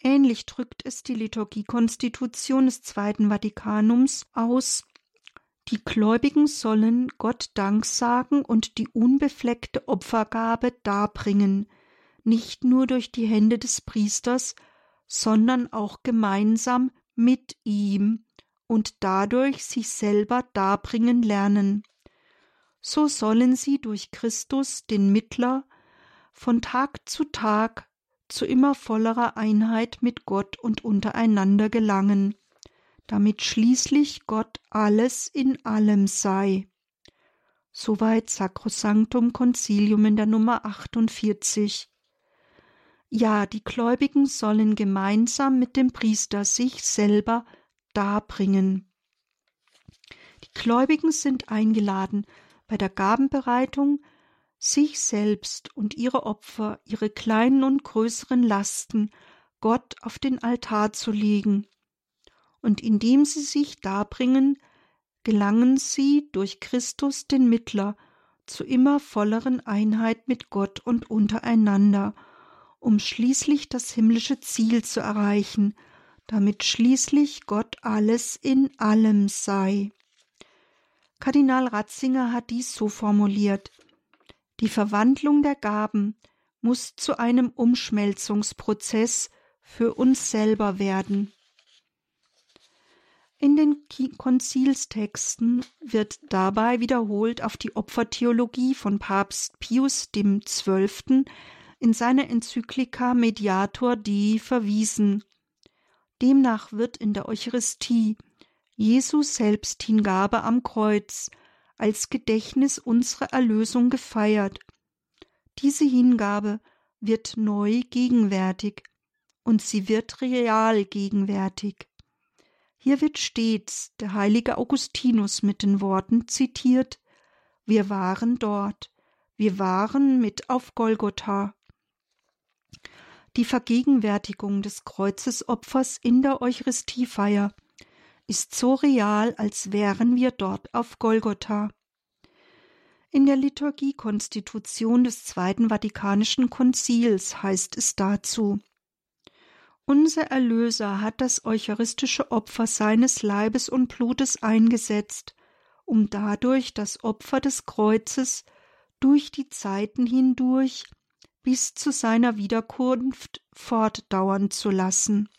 Ähnlich drückt es die Liturgiekonstitution des Zweiten Vatikanums aus. Die Gläubigen sollen Gott Dank sagen und die unbefleckte Opfergabe darbringen, nicht nur durch die Hände des Priesters, sondern auch gemeinsam mit ihm und dadurch sich selber darbringen lernen. So sollen sie durch Christus, den Mittler, von Tag zu Tag zu immer vollerer Einheit mit Gott und untereinander gelangen, damit schließlich Gott alles in allem sei. Soweit Sacrosanctum Concilium in der Nummer 48. Ja, die Gläubigen sollen gemeinsam mit dem Priester sich selber darbringen. Die Gläubigen sind eingeladen, bei der Gabenbereitung sich selbst und ihre Opfer, ihre kleinen und größeren Lasten Gott auf den Altar zu legen. Und indem sie sich darbringen, gelangen sie durch Christus den Mittler zu immer volleren Einheit mit Gott und untereinander um schließlich das himmlische Ziel zu erreichen, damit schließlich Gott alles in allem sei. Kardinal Ratzinger hat dies so formuliert Die Verwandlung der Gaben muss zu einem Umschmelzungsprozess für uns selber werden. In den Konzilstexten wird dabei wiederholt auf die Opfertheologie von Papst Pius XII in seiner Enzyklika Mediator Dei verwiesen. Demnach wird in der Eucharistie Jesus Selbsthingabe am Kreuz als Gedächtnis unserer Erlösung gefeiert. Diese Hingabe wird neu gegenwärtig und sie wird real gegenwärtig. Hier wird stets der heilige Augustinus mit den Worten zitiert Wir waren dort, wir waren mit auf Golgotha. Die Vergegenwärtigung des Kreuzesopfers in der Eucharistiefeier ist so real, als wären wir dort auf Golgotha. In der Liturgiekonstitution des Zweiten Vatikanischen Konzils heißt es dazu Unser Erlöser hat das eucharistische Opfer seines Leibes und Blutes eingesetzt, um dadurch das Opfer des Kreuzes durch die Zeiten hindurch bis zu seiner Wiederkunft fortdauern zu lassen.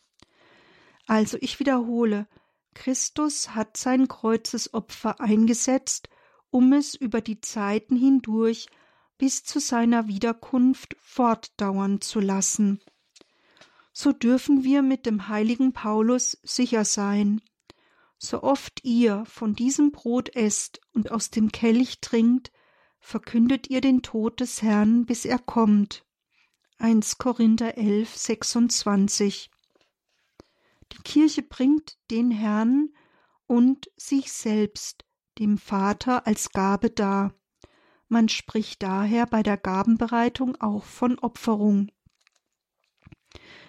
Also ich wiederhole, Christus hat sein Kreuzesopfer eingesetzt, um es über die Zeiten hindurch bis zu seiner Wiederkunft fortdauern zu lassen. So dürfen wir mit dem heiligen Paulus sicher sein. So oft ihr von diesem Brot esst und aus dem Kelch trinkt, verkündet ihr den Tod des Herrn, bis er kommt. 1 Korinther 11, 26 die Kirche bringt den Herrn und sich selbst dem Vater als Gabe dar. Man spricht daher bei der Gabenbereitung auch von Opferung.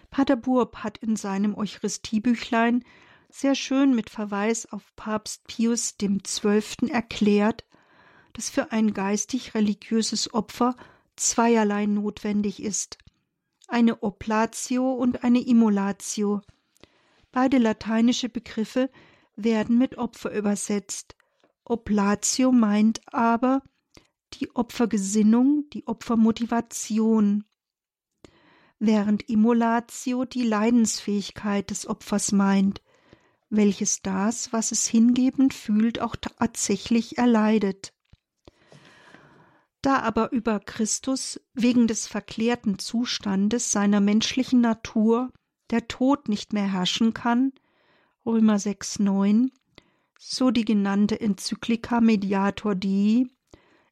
Pater Burb hat in seinem Eucharistiebüchlein sehr schön mit Verweis auf Papst Pius XII. erklärt, dass für ein geistig-religiöses Opfer zweierlei notwendig ist: eine Oblatio und eine Immolatio, Beide lateinische Begriffe werden mit Opfer übersetzt. Oblatio meint aber die Opfergesinnung, die Opfermotivation, während Immolatio die Leidensfähigkeit des Opfers meint, welches das, was es hingebend fühlt, auch tatsächlich erleidet. Da aber über Christus wegen des verklärten Zustandes seiner menschlichen Natur der Tod nicht mehr herrschen kann, Römer 6, 9, so die genannte Enzyklika Mediator Dei,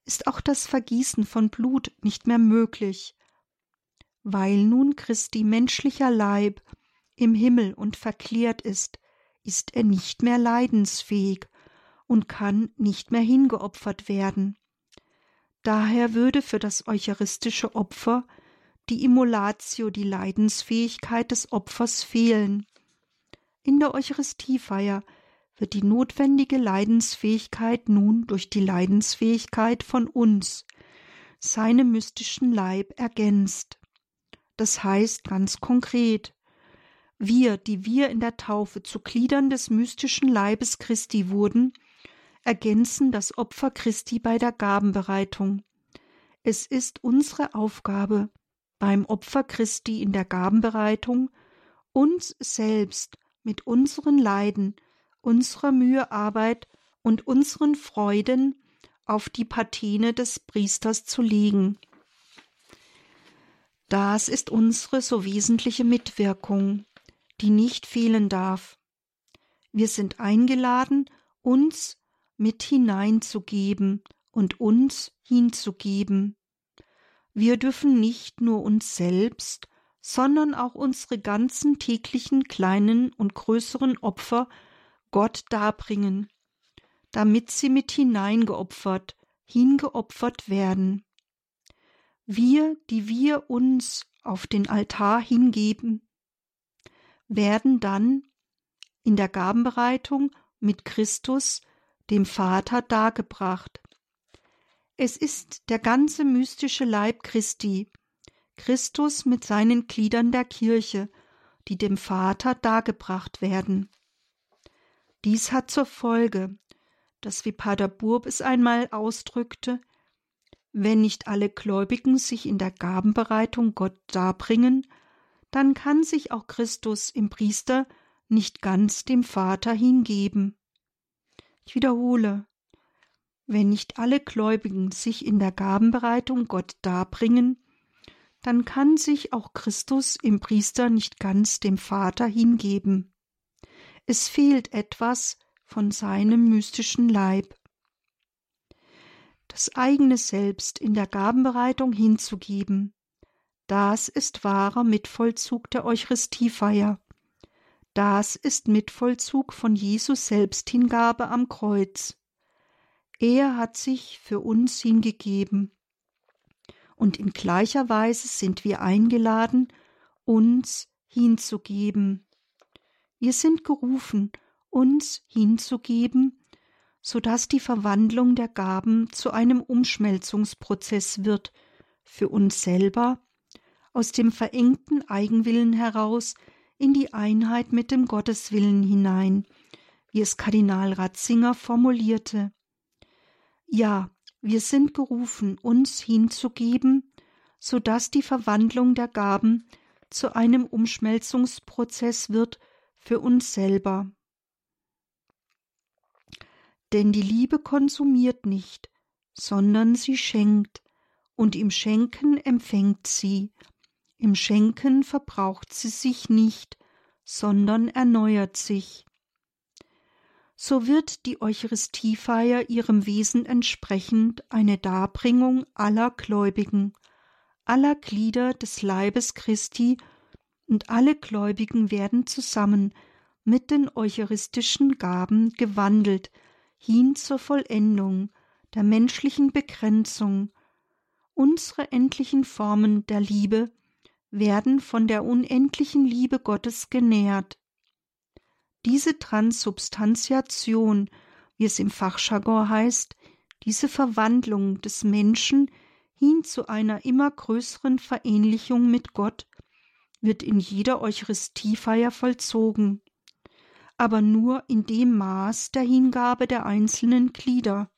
ist auch das Vergießen von Blut nicht mehr möglich. Weil nun Christi menschlicher Leib im Himmel und verklärt ist, ist er nicht mehr leidensfähig und kann nicht mehr hingeopfert werden. Daher würde für das eucharistische Opfer die Immolatio, die Leidensfähigkeit des Opfers fehlen. In der Eucharistiefeier wird die notwendige Leidensfähigkeit nun durch die Leidensfähigkeit von uns, seinem mystischen Leib, ergänzt. Das heißt ganz konkret, wir, die wir in der Taufe zu Gliedern des mystischen Leibes Christi wurden, ergänzen das Opfer Christi bei der Gabenbereitung. Es ist unsere Aufgabe, beim Opfer Christi in der Gabenbereitung uns selbst mit unseren Leiden, unserer Mühearbeit und unseren Freuden auf die Patene des Priesters zu legen. Das ist unsere so wesentliche Mitwirkung, die nicht fehlen darf. Wir sind eingeladen, uns mit hineinzugeben und uns hinzugeben. Wir dürfen nicht nur uns selbst, sondern auch unsere ganzen täglichen kleinen und größeren Opfer Gott darbringen, damit sie mit hineingeopfert, hingeopfert werden. Wir, die wir uns auf den Altar hingeben, werden dann in der Gabenbereitung mit Christus, dem Vater, dargebracht. Es ist der ganze mystische Leib Christi, Christus mit seinen Gliedern der Kirche, die dem Vater dargebracht werden. Dies hat zur Folge, dass wie Pater Burb es einmal ausdrückte, wenn nicht alle Gläubigen sich in der Gabenbereitung Gott darbringen, dann kann sich auch Christus im Priester nicht ganz dem Vater hingeben. Ich wiederhole, wenn nicht alle Gläubigen sich in der Gabenbereitung Gott darbringen, dann kann sich auch Christus im Priester nicht ganz dem Vater hingeben. Es fehlt etwas von seinem mystischen Leib. das eigene Selbst in der Gabenbereitung hinzugeben. Das ist wahrer Mitvollzug der Eucharistiefeier. Das ist Mitvollzug von Jesus Selbsthingabe am Kreuz. Er hat sich für uns hingegeben. Und in gleicher Weise sind wir eingeladen, uns hinzugeben. Wir sind gerufen, uns hinzugeben, so dass die Verwandlung der Gaben zu einem Umschmelzungsprozess wird, für uns selber, aus dem verengten Eigenwillen heraus in die Einheit mit dem Gotteswillen hinein, wie es Kardinal Ratzinger formulierte. Ja, wir sind gerufen, uns hinzugeben, so dass die Verwandlung der Gaben zu einem Umschmelzungsprozess wird für uns selber. Denn die Liebe konsumiert nicht, sondern sie schenkt, und im Schenken empfängt sie, im Schenken verbraucht sie sich nicht, sondern erneuert sich. So wird die Eucharistiefeier ihrem Wesen entsprechend eine Darbringung aller Gläubigen, aller Glieder des Leibes Christi, und alle Gläubigen werden zusammen mit den eucharistischen Gaben gewandelt hin zur Vollendung der menschlichen Begrenzung. Unsere endlichen Formen der Liebe werden von der unendlichen Liebe Gottes genährt. Diese Transubstantiation, wie es im Fachjargon heißt, diese Verwandlung des Menschen hin zu einer immer größeren Verähnlichung mit Gott, wird in jeder Eucharistiefeier vollzogen, aber nur in dem Maß der Hingabe der einzelnen Glieder.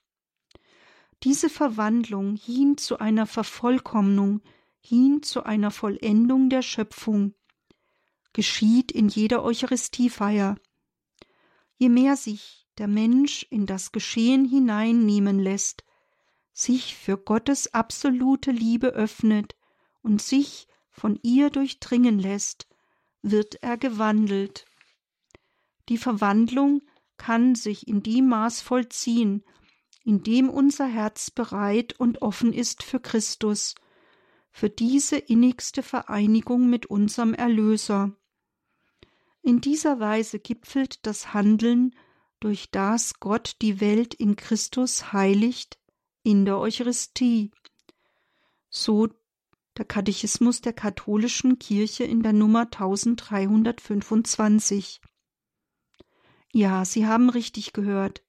Diese Verwandlung hin zu einer Vervollkommnung hin zu einer Vollendung der Schöpfung, geschieht in jeder Eucharistiefeier. Je mehr sich der Mensch in das Geschehen hineinnehmen lässt, sich für Gottes absolute Liebe öffnet und sich von ihr durchdringen lässt, wird er gewandelt. Die Verwandlung kann sich in dem Maß vollziehen, in dem unser Herz bereit und offen ist für Christus für diese innigste Vereinigung mit unserem Erlöser. In dieser Weise gipfelt das Handeln, durch das Gott die Welt in Christus heiligt, in der Eucharistie. So der Katechismus der katholischen Kirche in der Nummer 1325. Ja, Sie haben richtig gehört.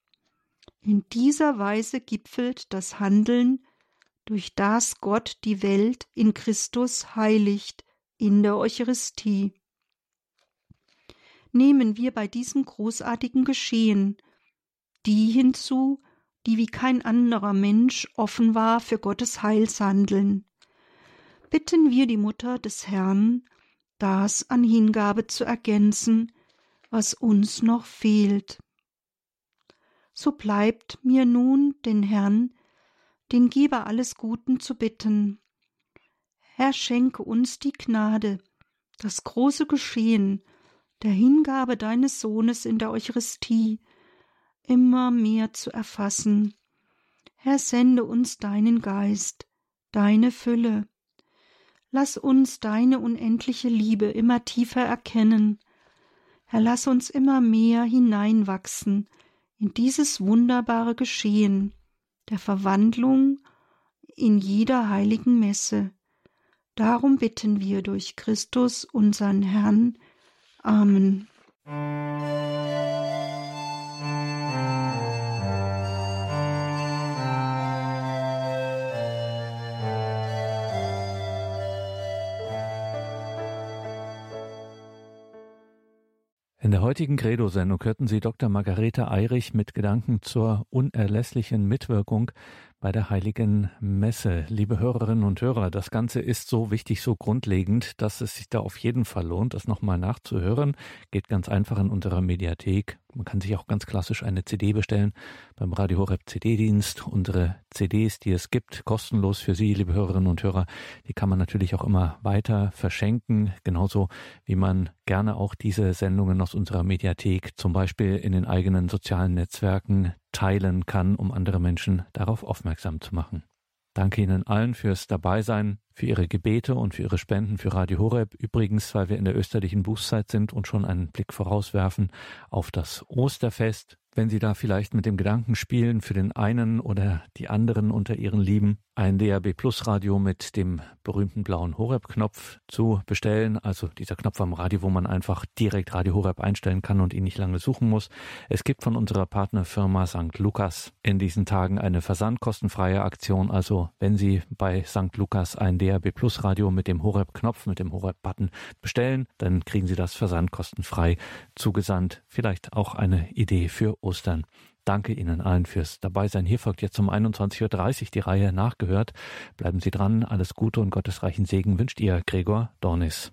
In dieser Weise gipfelt das Handeln, durch das Gott die Welt in Christus heiligt, in der Eucharistie. Nehmen wir bei diesem großartigen Geschehen die hinzu, die wie kein anderer Mensch offen war für Gottes Heilshandeln. Bitten wir die Mutter des Herrn, das an Hingabe zu ergänzen, was uns noch fehlt. So bleibt mir nun den Herrn den Geber alles Guten zu bitten. Herr, schenke uns die Gnade, das große Geschehen der Hingabe deines Sohnes in der Eucharistie immer mehr zu erfassen. Herr, sende uns deinen Geist, deine Fülle. Lass uns deine unendliche Liebe immer tiefer erkennen. Herr, lass uns immer mehr hineinwachsen in dieses wunderbare Geschehen der Verwandlung in jeder heiligen Messe. Darum bitten wir durch Christus unseren Herrn. Amen. Der heutigen Credo-Sendung hörten Sie Dr. Margarete Eirich mit Gedanken zur unerlässlichen Mitwirkung bei der heiligen Messe. Liebe Hörerinnen und Hörer, das Ganze ist so wichtig, so grundlegend, dass es sich da auf jeden Fall lohnt, das nochmal nachzuhören. Geht ganz einfach in unserer Mediathek. Man kann sich auch ganz klassisch eine CD bestellen beim Radio Horeb CD-Dienst. Unsere CDs, die es gibt, kostenlos für Sie, liebe Hörerinnen und Hörer, die kann man natürlich auch immer weiter verschenken. Genauso wie man gerne auch diese Sendungen aus unserer Mediathek zum Beispiel in den eigenen sozialen Netzwerken teilen kann, um andere Menschen darauf aufmerksam zu machen. Danke Ihnen allen fürs Dabeisein, für Ihre Gebete und für Ihre Spenden für Radio Horeb. Übrigens, weil wir in der österlichen Bußzeit sind und schon einen Blick vorauswerfen auf das Osterfest. Wenn Sie da vielleicht mit dem Gedanken spielen, für den einen oder die anderen unter Ihren Lieben ein DAB Plus Radio mit dem berühmten blauen Horeb-Knopf zu bestellen. Also dieser Knopf am Radio, wo man einfach direkt Radio Horeb einstellen kann und ihn nicht lange suchen muss. Es gibt von unserer Partnerfirma St. Lukas in diesen Tagen eine versandkostenfreie Aktion. Also wenn Sie bei St. Lukas ein DAB Plus Radio mit dem Horeb-Knopf, mit dem Horeb-Button bestellen, dann kriegen Sie das versandkostenfrei zugesandt. Vielleicht auch eine Idee für Ostern. Danke Ihnen allen fürs Dabeisein. Hier folgt jetzt um 21.30 Uhr die Reihe nachgehört. Bleiben Sie dran. Alles Gute und gottesreichen Segen wünscht Ihr Gregor Dornis.